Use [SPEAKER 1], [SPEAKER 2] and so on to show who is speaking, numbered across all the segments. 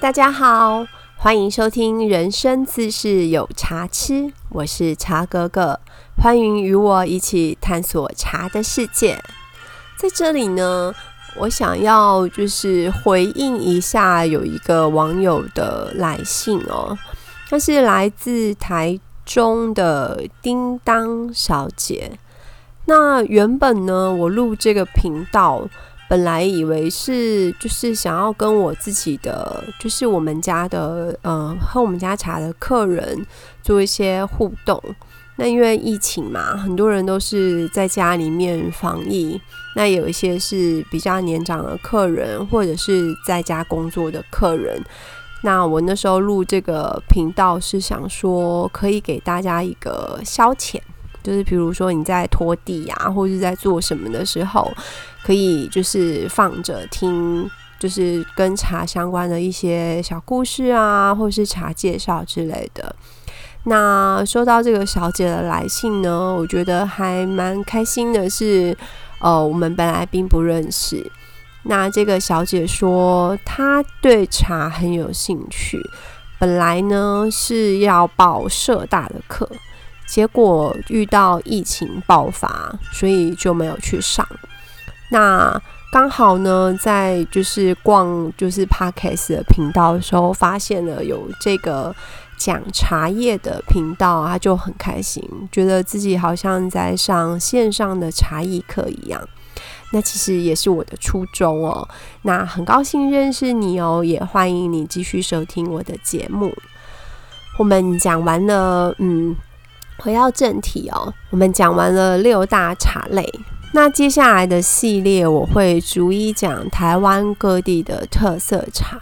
[SPEAKER 1] 大家好，欢迎收听人生自是有茶吃，我是茶哥哥，欢迎与我一起探索茶的世界。在这里呢，我想要就是回应一下有一个网友的来信哦，他是来自台中的叮当小姐。那原本呢，我录这个频道。本来以为是就是想要跟我自己的，就是我们家的，呃，喝我们家茶的客人做一些互动。那因为疫情嘛，很多人都是在家里面防疫。那有一些是比较年长的客人，或者是在家工作的客人。那我那时候录这个频道是想说，可以给大家一个消遣。就是比如说你在拖地呀，或者是在做什么的时候，可以就是放着听，就是跟茶相关的一些小故事啊，或是茶介绍之类的。那收到这个小姐的来信呢，我觉得还蛮开心的。是呃，我们本来并不认识。那这个小姐说她对茶很有兴趣，本来呢是要报社大的课。结果遇到疫情爆发，所以就没有去上。那刚好呢，在就是逛就是 Podcast 的频道的时候，发现了有这个讲茶叶的频道，他就很开心，觉得自己好像在上线上的茶艺课一样。那其实也是我的初衷哦。那很高兴认识你哦，也欢迎你继续收听我的节目。我们讲完了，嗯。回到正题哦，我们讲完了六大茶类，那接下来的系列我会逐一讲台湾各地的特色茶。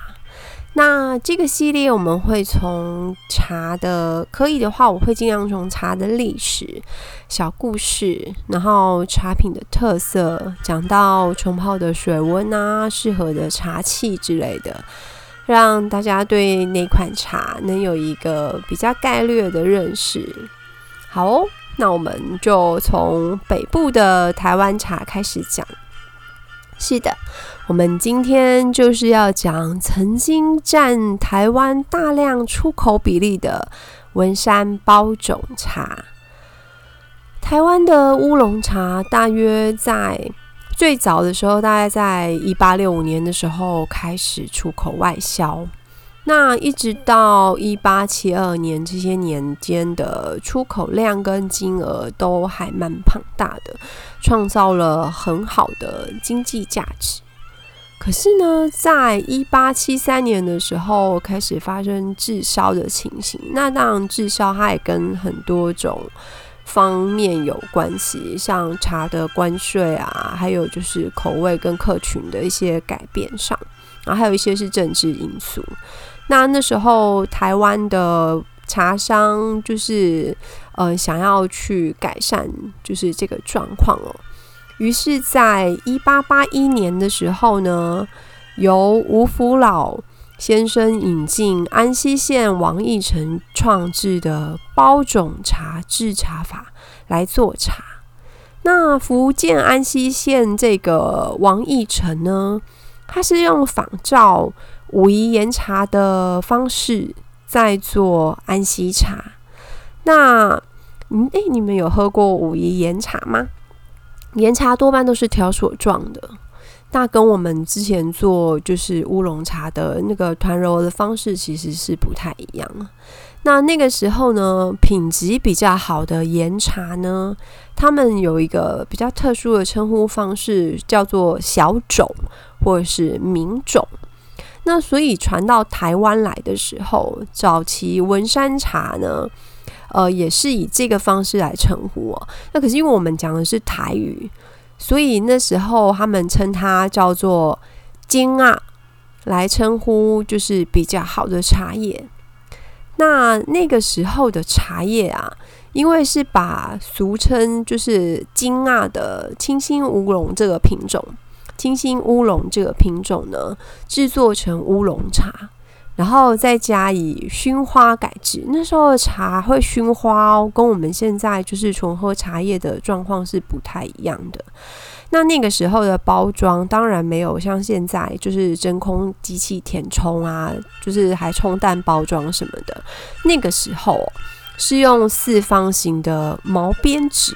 [SPEAKER 1] 那这个系列我们会从茶的，可以的话我会尽量从茶的历史、小故事，然后茶品的特色，讲到冲泡的水温啊，适合的茶器之类的，让大家对那款茶能有一个比较概略的认识。好哦，那我们就从北部的台湾茶开始讲。是的，我们今天就是要讲曾经占台湾大量出口比例的文山包种茶。台湾的乌龙茶大约在最早的时候，大概在一八六五年的时候开始出口外销。那一直到一八七二年这些年间的出口量跟金额都还蛮庞大的，创造了很好的经济价值。可是呢，在一八七三年的时候开始发生滞销的情形。那当然，滞销它也跟很多种方面有关系，像茶的关税啊，还有就是口味跟客群的一些改变上，然后还有一些是政治因素。那那时候，台湾的茶商就是呃想要去改善就是这个状况哦，于是，在一八八一年的时候呢，由吴福老先生引进安溪县王义成创制的包种茶制茶法来做茶。那福建安溪县这个王义成呢，他是用仿照。武夷岩茶的方式在做安溪茶，那嗯，诶，你们有喝过武夷岩茶吗？岩茶多半都是条索状的，那跟我们之前做就是乌龙茶的那个团揉的方式其实是不太一样。那那个时候呢，品级比较好的岩茶呢，他们有一个比较特殊的称呼方式，叫做小种或者是名种。那所以传到台湾来的时候，早期文山茶呢，呃，也是以这个方式来称呼哦。那可是因为我们讲的是台语，所以那时候他们称它叫做金啊，来称呼就是比较好的茶叶。那那个时候的茶叶啊，因为是把俗称就是金啊的清新乌龙这个品种。清新乌龙这个品种呢，制作成乌龙茶，然后再加以熏花改制。那时候的茶会熏花哦，跟我们现在就是纯喝茶叶的状况是不太一样的。那那个时候的包装当然没有像现在就是真空机器填充啊，就是还冲淡包装什么的。那个时候是用四方形的毛边纸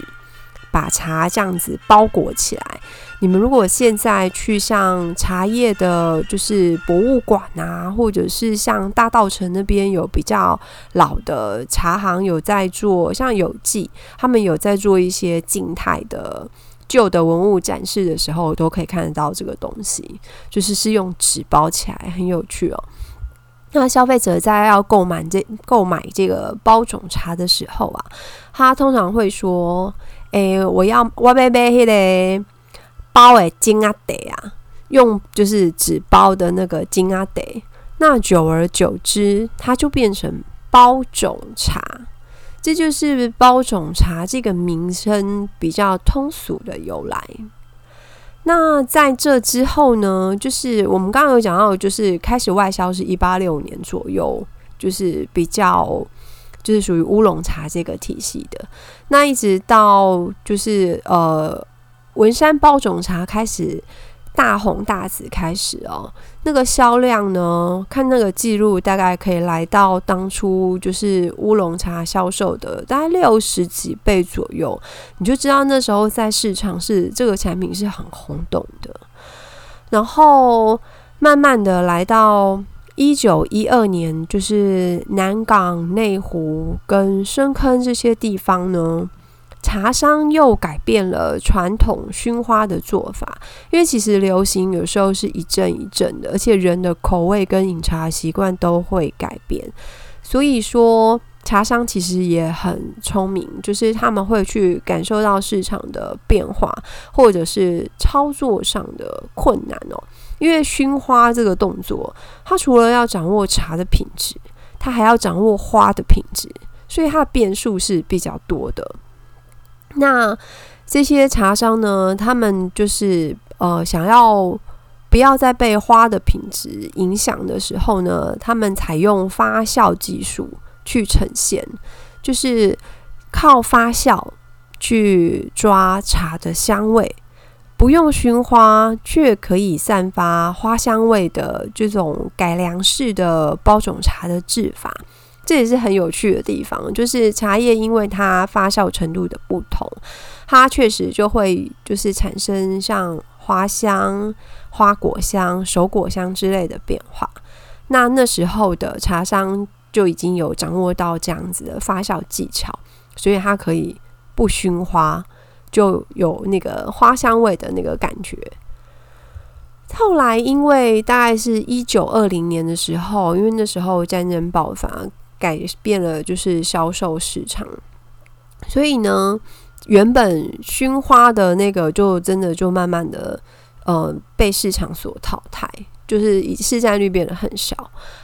[SPEAKER 1] 把茶这样子包裹起来。你们如果现在去像茶叶的，就是博物馆啊，或者是像大道城那边有比较老的茶行有在做，像有记他们有在做一些静态的旧的文物展示的时候，都可以看得到这个东西，就是是用纸包起来，很有趣哦。那消费者在要购买这购买这个包种茶的时候啊，他通常会说：“诶，我要我贝贝迄个。”包诶金阿得啊，用就是纸包的那个金阿得，那久而久之，它就变成包种茶，这就是包种茶这个名称比较通俗的由来。那在这之后呢，就是我们刚刚有讲到，就是开始外销是一八六年左右，就是比较就是属于乌龙茶这个体系的，那一直到就是呃。文山包种茶开始大红大紫，开始哦，那个销量呢？看那个记录，大概可以来到当初就是乌龙茶销售的大概六十几倍左右，你就知道那时候在市场是这个产品是很轰动的。然后慢慢的来到一九一二年，就是南港、内湖跟深坑这些地方呢。茶商又改变了传统熏花的做法，因为其实流行有时候是一阵一阵的，而且人的口味跟饮茶习惯都会改变。所以说，茶商其实也很聪明，就是他们会去感受到市场的变化，或者是操作上的困难哦。因为熏花这个动作，它除了要掌握茶的品质，它还要掌握花的品质，所以它的变数是比较多的。那这些茶商呢？他们就是呃，想要不要再被花的品质影响的时候呢？他们采用发酵技术去呈现，就是靠发酵去抓茶的香味，不用熏花却可以散发花香味的这种改良式的包种茶的制法。这也是很有趣的地方，就是茶叶因为它发酵程度的不同，它确实就会就是产生像花香、花果香、熟果香之类的变化。那那时候的茶商就已经有掌握到这样子的发酵技巧，所以它可以不熏花，就有那个花香味的那个感觉。后来因为大概是一九二零年的时候，因为那时候战争爆发。改变了就是销售市场，所以呢，原本熏花的那个就真的就慢慢的呃被市场所淘汰，就是以市占率变得很小。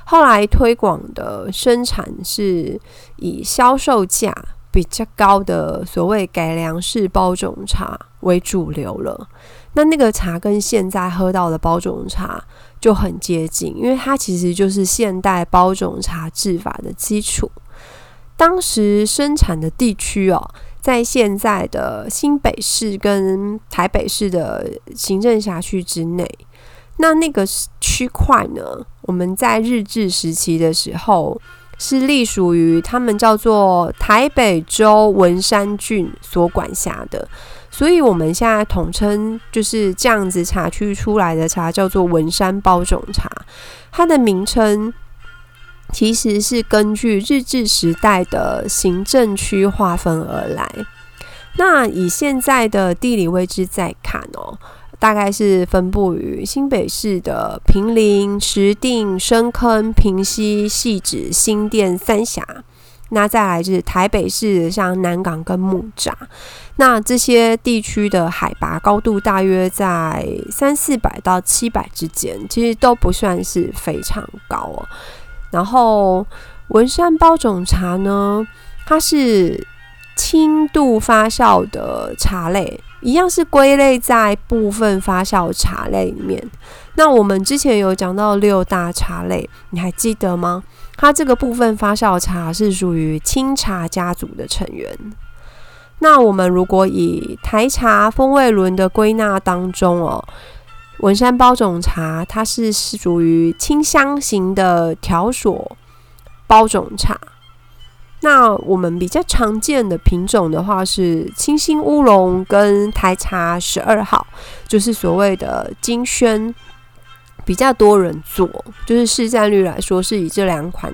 [SPEAKER 1] 后来推广的生产是以销售价比较高的所谓改良式包种茶为主流了。那那个茶跟现在喝到的包种茶。就很接近，因为它其实就是现代包种茶制法的基础。当时生产的地区哦，在现在的新北市跟台北市的行政辖区之内。那那个区块呢，我们在日治时期的时候是隶属于他们叫做台北州文山郡所管辖的。所以，我们现在统称就是这样子茶区出来的茶叫做文山包种茶。它的名称其实是根据日治时代的行政区划分而来。那以现在的地理位置再看哦，大概是分布于新北市的平林、石碇、深坑、平溪、细指、新店、三峡。那再来就是台北市，像南港跟木栅，那这些地区的海拔高度大约在三四百到七百之间，其实都不算是非常高哦。然后文山包种茶呢，它是轻度发酵的茶类，一样是归类在部分发酵茶类里面。那我们之前有讲到六大茶类，你还记得吗？它这个部分发酵茶是属于清茶家族的成员。那我们如果以台茶风味轮的归纳当中哦，文山包种茶它是属于清香型的条索包种茶。那我们比较常见的品种的话是清新乌龙跟台茶十二号，就是所谓的金萱，比较多人做，就是市占率来说是以这两款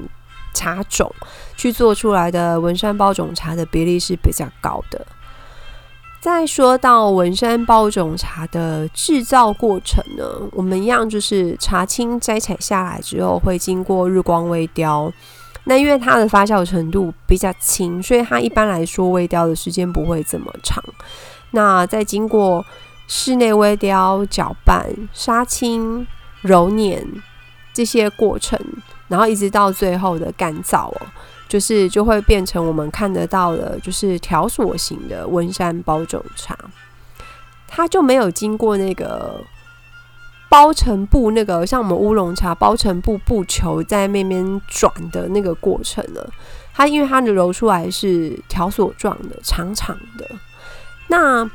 [SPEAKER 1] 茶种去做出来的文山包种茶的比例是比较高的。再说到文山包种茶的制造过程呢，我们一样就是茶青摘采下来之后会经过日光微雕。那因为它的发酵程度比较轻，所以它一般来说微雕的时间不会这么长。那在经过室内微雕、搅拌、杀青、揉捻这些过程，然后一直到最后的干燥哦，就是就会变成我们看得到的，就是条索型的温山包种茶，它就没有经过那个。包成布那个像我们乌龙茶包成布布球在那边转的那个过程呢，它因为它的揉出来是条索状的长长的。那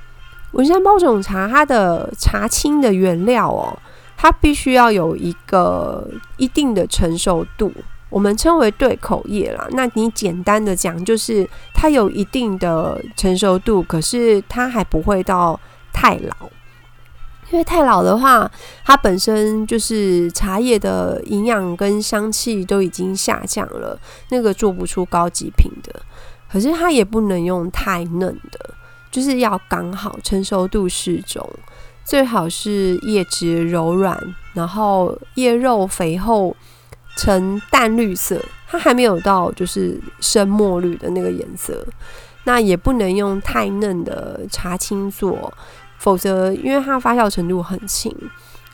[SPEAKER 1] 文山包种茶它的茶青的原料哦，它必须要有一个一定的成熟度，我们称为对口叶啦。那你简单的讲就是它有一定的成熟度，可是它还不会到太老。因为太老的话，它本身就是茶叶的营养跟香气都已经下降了，那个做不出高级品的。可是它也不能用太嫩的，就是要刚好成熟度适中，最好是叶质柔软，然后叶肉肥厚，呈淡绿色，它还没有到就是深墨绿的那个颜色。那也不能用太嫩的茶青做。否则，因为它发酵程度很轻，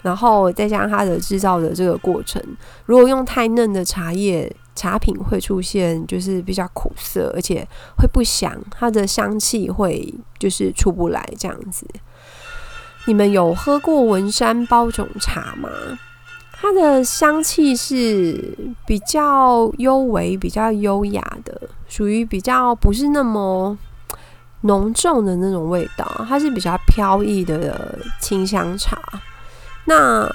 [SPEAKER 1] 然后再加上它的制造的这个过程，如果用太嫩的茶叶，茶品会出现就是比较苦涩，而且会不香，它的香气会就是出不来这样子。你们有喝过文山包种茶吗？它的香气是比较幽微、比较优雅的，属于比较不是那么。浓重的那种味道，它是比较飘逸的清香茶。那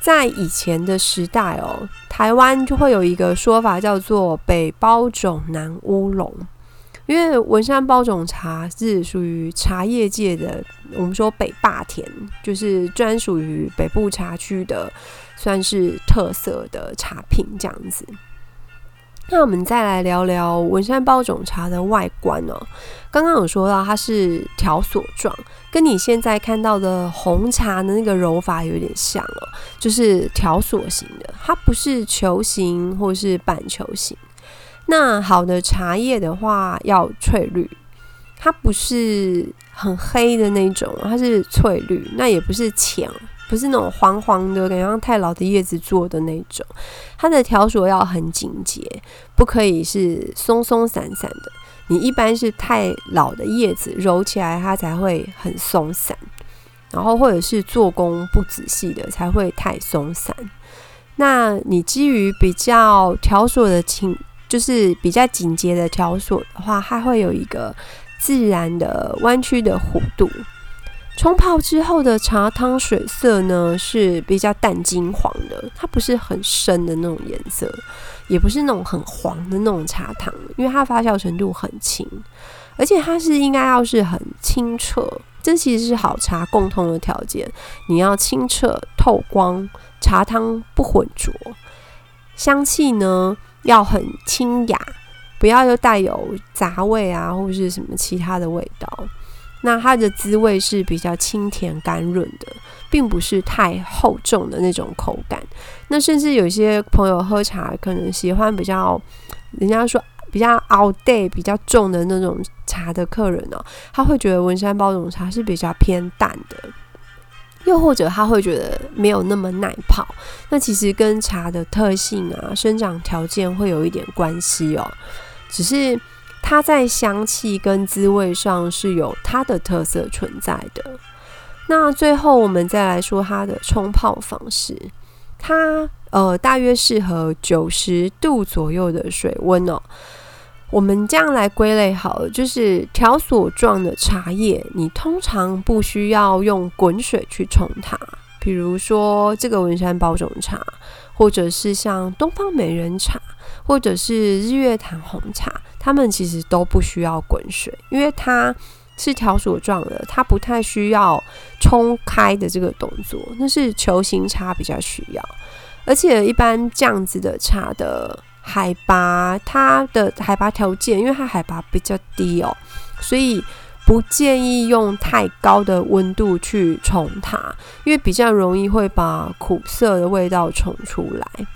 [SPEAKER 1] 在以前的时代哦，台湾就会有一个说法叫做“北包种南乌龙”，因为文山包种茶是属于茶叶界的，我们说北霸田，就是专属于北部茶区的，算是特色的茶品这样子。那我们再来聊聊文山包种茶的外观哦。刚刚有说到它是条索状，跟你现在看到的红茶的那个揉法有点像哦，就是条索型的，它不是球形或是板球形。那好的茶叶的话要翠绿，它不是很黑的那种，它是翠绿，那也不是浅。不是那种黄黄的，感觉像太老的叶子做的那种。它的条索要很紧结，不可以是松松散散的。你一般是太老的叶子揉起来，它才会很松散。然后或者是做工不仔细的，才会太松散。那你基于比较条索的紧，就是比较紧结的条索的话，它会有一个自然的弯曲的弧度。冲泡之后的茶汤水色呢是比较淡金黄的，它不是很深的那种颜色，也不是那种很黄的那种茶汤，因为它发酵程度很轻，而且它是应该要是很清澈，这其实是好茶共通的条件。你要清澈透光，茶汤不浑浊，香气呢要很清雅，不要又带有杂味啊或者是什么其他的味道。那它的滋味是比较清甜甘润的，并不是太厚重的那种口感。那甚至有些朋友喝茶可能喜欢比较，人家说比较 all day 比较重的那种茶的客人呢，他会觉得文山包种茶是比较偏淡的，又或者他会觉得没有那么耐泡。那其实跟茶的特性啊、生长条件会有一点关系哦，只是。它在香气跟滋味上是有它的特色存在的。那最后我们再来说它的冲泡方式，它呃大约适合九十度左右的水温哦。我们这样来归类好了，就是条索状的茶叶，你通常不需要用滚水去冲它。比如说这个文山包种茶，或者是像东方美人茶，或者是日月潭红茶，它们其实都不需要滚水，因为它是条索状的，它不太需要冲开的这个动作，那是球形茶比较需要。而且一般这样子的茶的。海拔，它的海拔条件，因为它海拔比较低哦，所以不建议用太高的温度去冲它，因为比较容易会把苦涩的味道冲出来。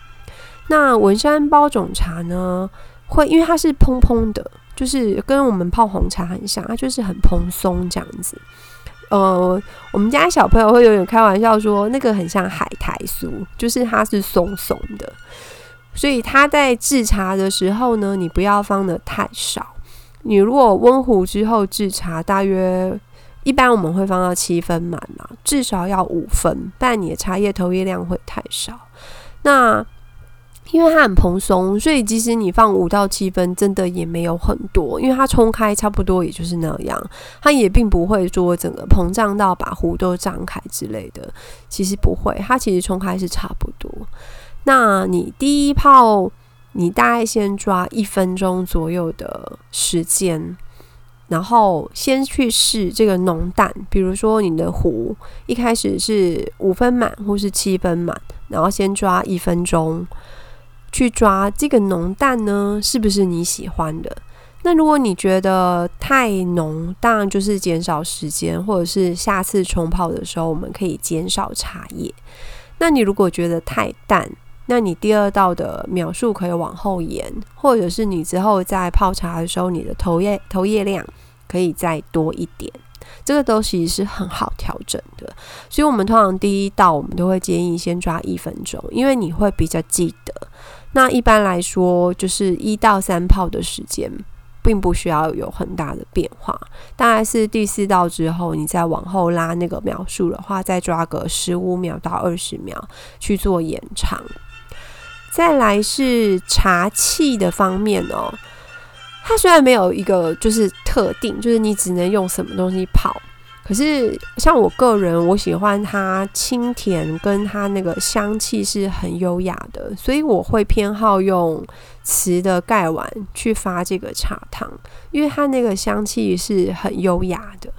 [SPEAKER 1] 那文山包种茶呢，会因为它是蓬蓬的，就是跟我们泡红茶很像，它就是很蓬松这样子。呃，我们家小朋友会有点开玩笑说，那个很像海苔酥，就是它是松松的。所以它在制茶的时候呢，你不要放的太少。你如果温壶之后制茶，大约一般我们会放到七分满嘛，至少要五分，不然你的茶叶投叶量会太少。那因为它很蓬松，所以即使你放五到七分，真的也没有很多，因为它冲开差不多也就是那样，它也并不会说整个膨胀到把壶都张开之类的。其实不会，它其实冲开是差不多。那你第一泡，你大概先抓一分钟左右的时间，然后先去试这个浓淡。比如说你的壶一开始是五分满或是七分满，然后先抓一分钟，去抓这个浓淡呢，是不是你喜欢的？那如果你觉得太浓，当然就是减少时间，或者是下次冲泡的时候，我们可以减少茶叶。那你如果觉得太淡，那你第二道的描述可以往后延，或者是你之后在泡茶的时候，你的投叶投叶量可以再多一点，这个都其实是很好调整的。所以，我们通常第一道我们都会建议先抓一分钟，因为你会比较记得。那一般来说，就是一到三泡的时间，并不需要有很大的变化。大概是第四道之后，你再往后拉那个描述的话，再抓个十五秒到二十秒去做延长。再来是茶器的方面哦，它虽然没有一个就是特定，就是你只能用什么东西泡，可是像我个人，我喜欢它清甜，跟它那个香气是很优雅的，所以我会偏好用瓷的盖碗去发这个茶汤，因为它那个香气是很优雅的。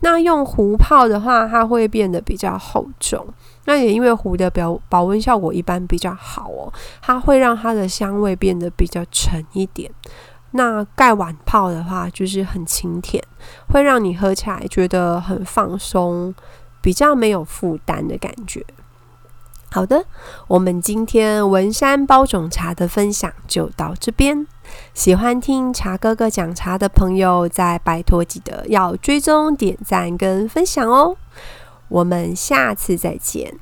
[SPEAKER 1] 那用壶泡的话，它会变得比较厚重。那也因为壶的表保温效果一般比较好哦，它会让它的香味变得比较沉一点。那盖碗泡的话，就是很清甜，会让你喝起来觉得很放松，比较没有负担的感觉。好的，我们今天文山包种茶的分享就到这边。喜欢听茶哥哥讲茶的朋友，再拜托记得要追踪、点赞跟分享哦。我们下次再见。